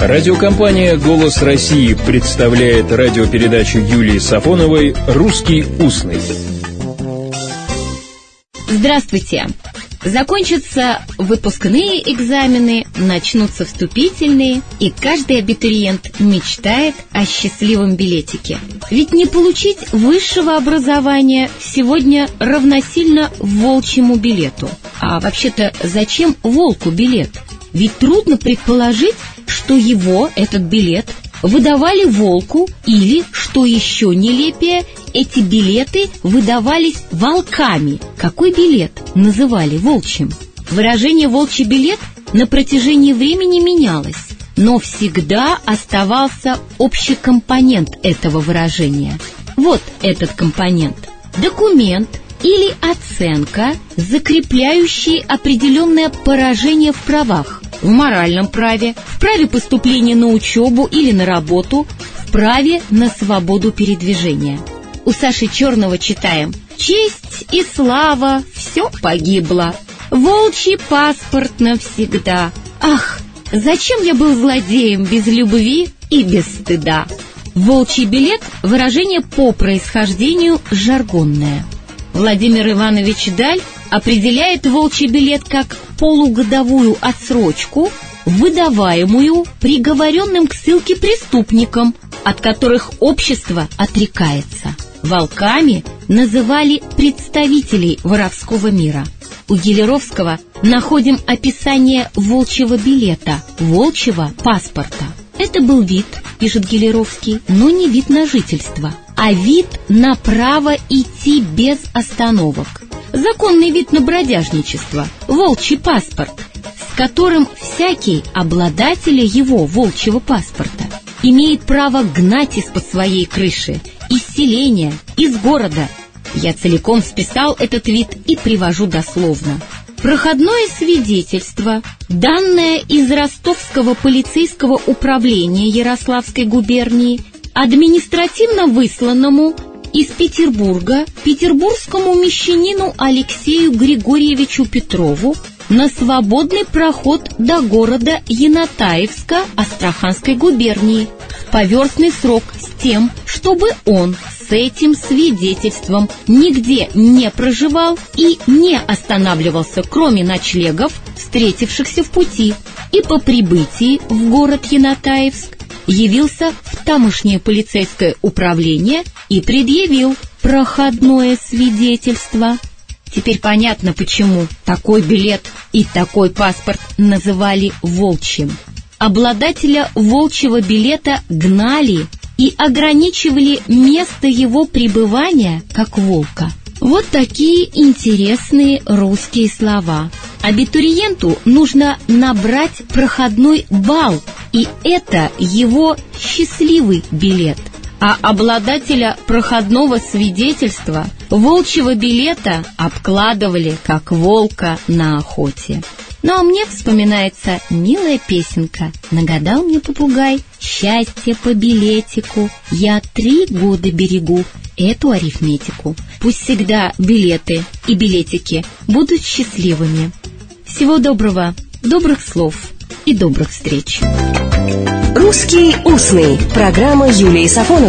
Радиокомпания «Голос России» представляет радиопередачу Юлии Сафоновой «Русский устный». Здравствуйте! Закончатся выпускные экзамены, начнутся вступительные, и каждый абитуриент мечтает о счастливом билетике. Ведь не получить высшего образования сегодня равносильно волчьему билету. А вообще-то зачем волку билет? Ведь трудно предположить, что его, этот билет, выдавали волку или, что еще нелепее, эти билеты выдавались волками. Какой билет называли волчьим? Выражение «волчий билет» на протяжении времени менялось, но всегда оставался общий компонент этого выражения. Вот этот компонент. Документ или оценка, закрепляющие определенное поражение в правах, в моральном праве, в праве поступления на учебу или на работу, в праве на свободу передвижения. У Саши Черного читаем «Честь и слава, все погибло, волчий паспорт навсегда. Ах, зачем я был злодеем без любви и без стыда?» Волчий билет – выражение по происхождению жаргонное. Владимир Иванович Даль определяет волчий билет как полугодовую отсрочку, выдаваемую приговоренным к ссылке преступникам, от которых общество отрекается. Волками называли представителей воровского мира. У Гелеровского находим описание волчьего билета, волчьего паспорта. Это был вид, пишет Гелеровский, но не вид на жительство, а вид на право идти без остановок. Законный вид на бродяжничество, волчий паспорт, с которым всякий обладатель его волчьего паспорта имеет право гнать из-под своей крыши, из селения, из города. Я целиком списал этот вид и привожу дословно. Проходное свидетельство, данное из Ростовского полицейского управления Ярославской губернии, административно высланному из Петербурга петербургскому мещанину Алексею Григорьевичу Петрову на свободный проход до города Янатаевска Астраханской губернии. В поверстный срок с тем, чтобы он с этим свидетельством нигде не проживал и не останавливался, кроме ночлегов, встретившихся в пути, и по прибытии в город Янатаевск явился в тамошнее полицейское управление и предъявил проходное свидетельство. Теперь понятно, почему такой билет и такой паспорт называли волчьим. Обладателя волчьего билета гнали и ограничивали место его пребывания как волка. Вот такие интересные русские слова. Абитуриенту нужно набрать проходной балл, и это его счастливый билет. А обладателя проходного свидетельства волчьего билета обкладывали как волка на охоте. Ну а мне вспоминается милая песенка «Нагадал мне попугай, счастье по билетику, я три года берегу эту арифметику. Пусть всегда билеты и билетики будут счастливыми. Всего доброго, добрых слов и добрых встреч. «Русский устный» – программа Юлии Сафоновой.